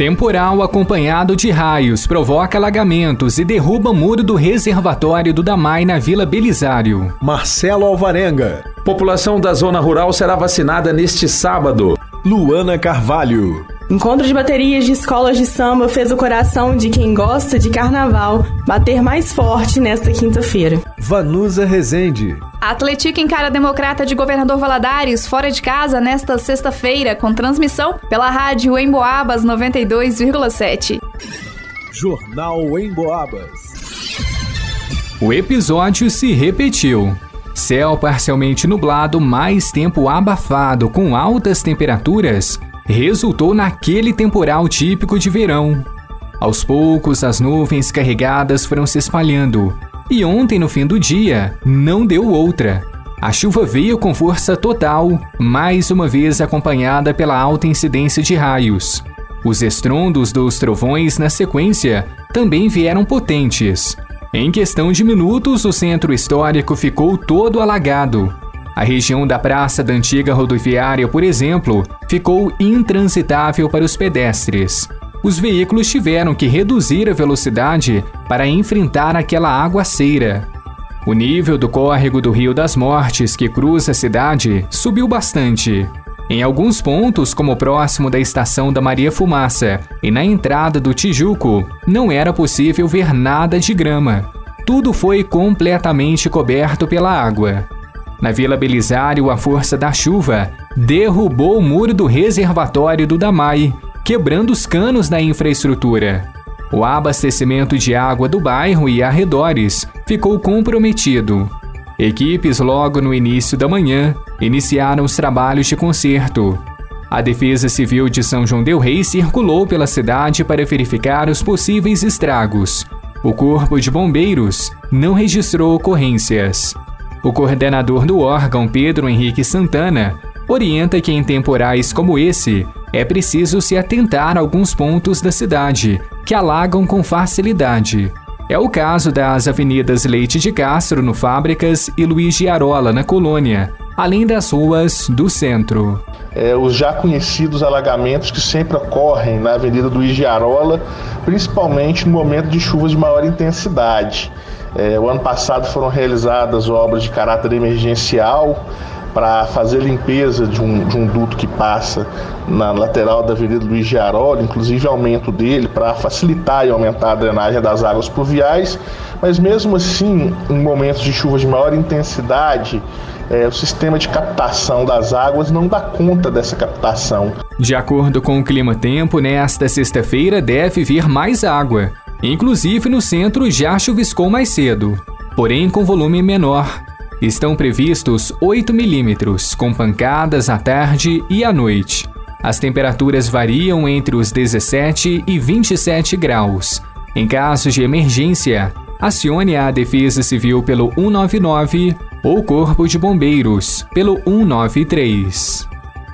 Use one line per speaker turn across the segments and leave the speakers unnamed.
Temporal acompanhado de raios provoca alagamentos e derruba muro do reservatório do Damai na Vila Belisário.
Marcelo Alvarenga.
População da zona rural será vacinada neste sábado.
Luana Carvalho.
Encontro de baterias de escolas de samba fez o coração de quem gosta de carnaval bater mais forte nesta quinta-feira.
Vanusa Rezende.
A Atlética encara a Democrata de Governador Valadares fora de casa nesta sexta-feira, com transmissão pela rádio Emboabas 92,7.
Jornal Emboabas.
O episódio se repetiu. Céu parcialmente nublado, mais tempo abafado com altas temperaturas, resultou naquele temporal típico de verão. Aos poucos, as nuvens carregadas foram se espalhando, e ontem, no fim do dia, não deu outra. A chuva veio com força total, mais uma vez acompanhada pela alta incidência de raios. Os estrondos dos trovões, na sequência, também vieram potentes. Em questão de minutos, o centro histórico ficou todo alagado. A região da Praça da Antiga Rodoviária, por exemplo, ficou intransitável para os pedestres. Os veículos tiveram que reduzir a velocidade para enfrentar aquela aguaceira. O nível do córrego do Rio das Mortes, que cruza a cidade, subiu bastante. Em alguns pontos, como próximo da estação da Maria Fumaça e na entrada do Tijuco, não era possível ver nada de grama. Tudo foi completamente coberto pela água. Na Vila Belisário, a força da chuva derrubou o muro do reservatório do Damai, quebrando os canos da infraestrutura. O abastecimento de água do bairro e arredores ficou comprometido. Equipes, logo no início da manhã, iniciaram os trabalhos de conserto. A Defesa Civil de São João Del Rei circulou pela cidade para verificar os possíveis estragos. O Corpo de Bombeiros não registrou ocorrências. O coordenador do órgão, Pedro Henrique Santana, orienta que em temporais como esse é preciso se atentar a alguns pontos da cidade que alagam com facilidade. É o caso das avenidas Leite de Castro, no Fábricas, e Luiz de Arola, na Colônia, além das ruas do centro.
É, os já conhecidos alagamentos que sempre ocorrem na Avenida Luiz de Arola, principalmente no momento de chuvas de maior intensidade. É, o ano passado foram realizadas obras de caráter emergencial para fazer limpeza de um, de um duto que passa na lateral da Avenida Luiz de Arola, inclusive aumento dele para facilitar e aumentar a drenagem das águas pluviais, mas mesmo assim, em momentos de chuvas de maior intensidade, é, o sistema de captação das águas não dá conta dessa captação.
De acordo com o Clima Tempo, nesta sexta-feira deve vir mais água. Inclusive no centro já chuviscou mais cedo, porém com volume menor. Estão previstos 8 milímetros, com pancadas à tarde e à noite. As temperaturas variam entre os 17 e 27 graus. Em casos de emergência, acione a Defesa Civil pelo 199 ou Corpo de Bombeiros pelo 193.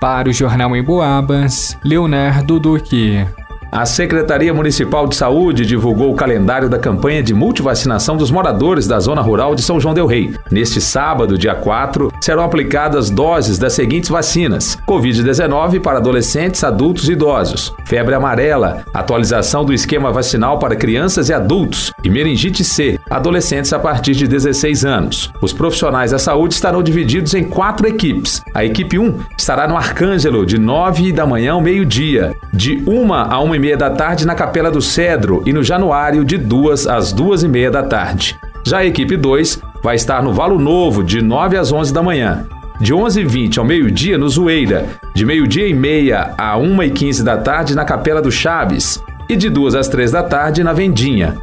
Para o Jornal em Boabas, Leonardo Duque.
A Secretaria Municipal de Saúde divulgou o calendário da campanha de multivacinação dos moradores da zona rural de São João Del Rei. Neste sábado, dia 4, serão aplicadas doses das seguintes vacinas: Covid-19 para adolescentes, adultos e idosos, febre amarela, atualização do esquema vacinal para crianças e adultos e meningite C, adolescentes a partir de 16 anos. Os profissionais da saúde estarão divididos em quatro equipes. A equipe 1 estará no Arcângelo de 9 da manhã ao meio-dia, de 1 a 1 meia da tarde na Capela do Cedro e no Januário de 2 às 2 e meia da tarde. Já a equipe 2 vai estar no Valo Novo de 9 às 11 da manhã. De 11h20 ao meio-dia no Zoeira, de meio-dia e meia a 1h15 da tarde na Capela do Chaves e de 2 às 3 da tarde na Vendinha.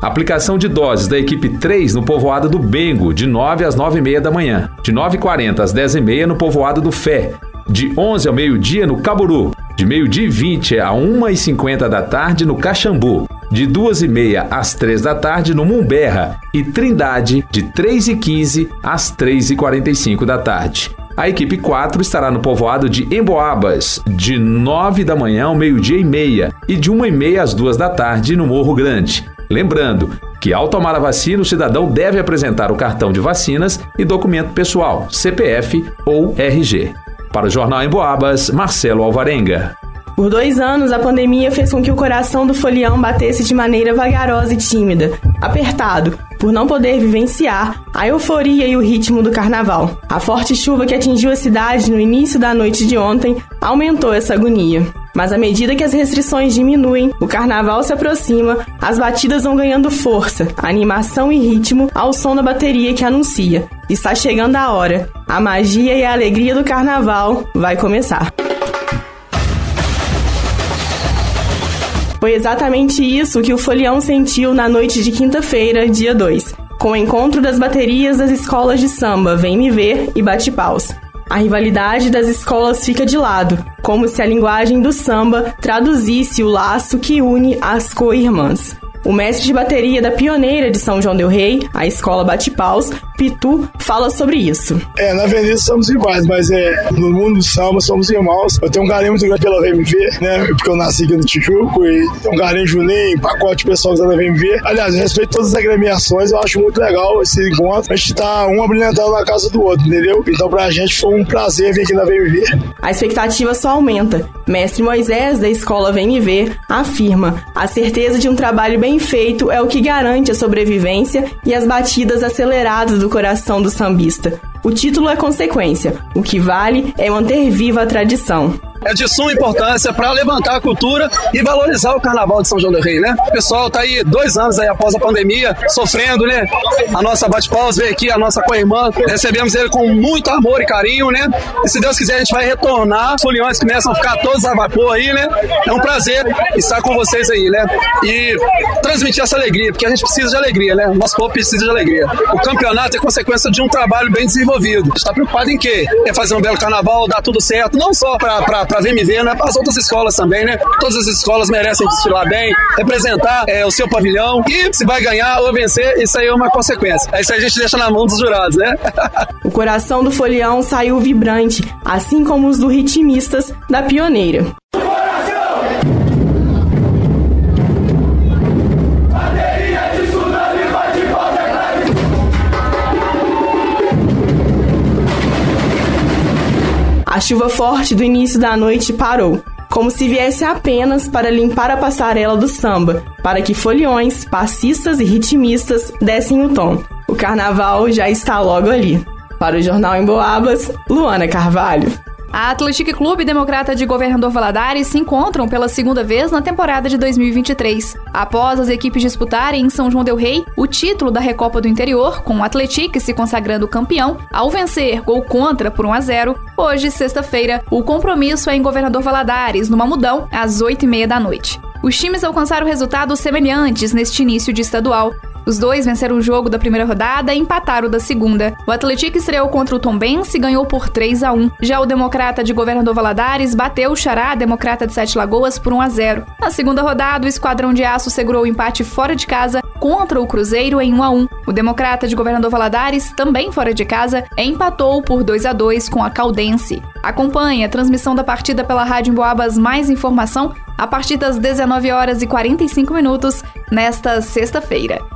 Aplicação de doses da equipe 3 no povoado do Bengo, de 9 às 9h30 da manhã. De 9h40 às 10h30 no povoado do Fé. De 11 ao meio-dia no Caburu de meio-dia e 20 a 1h50 da tarde no Caxambu de 2h30 às 3 da tarde no Mumberra e Trindade, de 3h15 às 3h45 da tarde. A equipe 4 estará no povoado de Emboabas, de 9 da manhã ao meio-dia e meia e de 1 e meia às 2 da tarde no Morro Grande. Lembrando que ao tomar a vacina, o cidadão deve apresentar o cartão de vacinas e documento pessoal, CPF ou RG. Para o Jornal Emboabas, Marcelo Alvarenga.
Por dois anos, a pandemia fez com que o coração do folião batesse de maneira vagarosa e tímida, apertado, por não poder vivenciar a euforia e o ritmo do carnaval. A forte chuva que atingiu a cidade no início da noite de ontem aumentou essa agonia. Mas à medida que as restrições diminuem, o carnaval se aproxima, as batidas vão ganhando força, animação e ritmo ao som da bateria que anuncia. Está chegando a hora. A magia e a alegria do carnaval vai começar. Foi exatamente isso que o Folião sentiu na noite de quinta-feira, dia 2, com o encontro das baterias das escolas de samba Vem Me Ver e Bate Paus. A rivalidade das escolas fica de lado, como se a linguagem do samba traduzisse o laço que une as co-irmãs. O mestre de bateria da pioneira de São João del Rei, a escola Bate Paus, Pitu, fala sobre isso.
É, na Avenida somos iguais, mas é, no mundo do samba somos irmãos. Eu tenho um carinho muito grande pela VMV, né? Porque eu nasci aqui no Tijuco e tenho um carinho Juninho, pacote pessoal que tá na VMV. Aliás, eu respeito todas as agremiações, eu acho muito legal esse encontro. A gente tá um abrilhantando na casa do outro, entendeu? Então pra gente foi um prazer vir aqui na VMV.
A expectativa só aumenta. Mestre Moisés, da escola VMV, afirma: a certeza de um trabalho bem feito é o que garante a sobrevivência e as batidas aceleradas do coração do sambista. O título é consequência, o que vale é manter viva a tradição
é de suma importância para levantar a cultura e valorizar o Carnaval de São João do Rei, né? O pessoal tá aí dois anos aí após a pandemia, sofrendo, né? A nossa bate-paus veio aqui, a nossa co-irmã, recebemos ele com muito amor e carinho, né? E se Deus quiser, a gente vai retornar, os foliões começam a ficar todos a vapor aí, né? É um prazer estar com vocês aí, né? E transmitir essa alegria, porque a gente precisa de alegria, né? O nosso povo precisa de alegria. O campeonato é consequência de um trabalho bem desenvolvido. A gente está preocupado em quê? É fazer um belo carnaval, dar tudo certo, não só para para VMV, né? Para as outras escolas também, né? Todas as escolas merecem desfilar bem, representar é, o seu pavilhão e se vai ganhar ou vencer, isso aí é uma consequência. Isso aí a gente deixa na mão dos jurados, né?
o coração do folião saiu vibrante, assim como os do ritmistas da pioneira. A chuva forte do início da noite parou, como se viesse apenas para limpar a passarela do samba, para que foliões, passistas e ritmistas dessem o tom. O carnaval já está logo ali. Para o Jornal em Boabas, Luana Carvalho.
A Atlético Clube Democrata de Governador Valadares se encontram pela segunda vez na temporada de 2023. Após as equipes disputarem em São João del Rei o título da Recopa do Interior, com o Atlético se consagrando campeão, ao vencer gol contra por 1 a 0, hoje, sexta-feira, o compromisso é em Governador Valadares, no Mamudão, às 8h30 da noite. Os times alcançaram resultados semelhantes neste início de estadual. Os dois venceram o jogo da primeira rodada e empataram da segunda. O Atlético estreou contra o Tombense e ganhou por 3 a 1. Já o Democrata de Governador Valadares bateu o Xará, Democrata de Sete Lagoas, por 1 a 0. Na segunda rodada, o Esquadrão de Aço segurou o empate fora de casa contra o Cruzeiro em 1 a 1. O Democrata de Governador Valadares, também fora de casa, empatou por 2 a 2 com a Caldense. Acompanhe a transmissão da partida pela Rádio Boabas Mais Informação a partir das 19 horas e 45 minutos nesta sexta-feira.